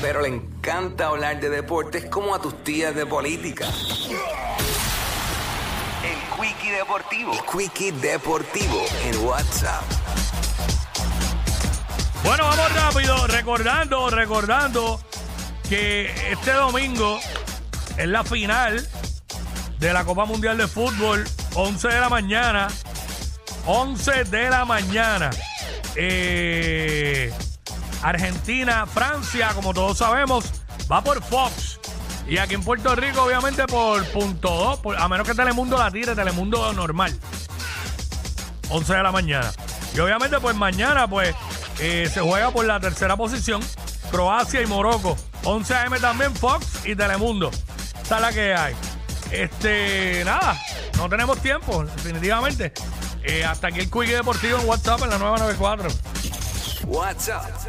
Pero le encanta hablar de deportes como a tus tías de política. El Quickie Deportivo. El Quickie Deportivo en WhatsApp. Bueno, vamos rápido, recordando, recordando que este domingo es la final de la Copa Mundial de Fútbol, 11 de la mañana. 11 de la mañana. Eh, Argentina, Francia, como todos sabemos, va por Fox. Y aquí en Puerto Rico, obviamente, por punto 2, a menos que Telemundo la tire, Telemundo normal. 11 de la mañana. Y obviamente, pues mañana, pues, eh, se juega por la tercera posición. Croacia y Morocco. 11 AM también, Fox y Telemundo. Esa es la que hay. Este, nada, no tenemos tiempo, definitivamente. Eh, hasta aquí el Quick Deportivo en WhatsApp en la 994. WhatsApp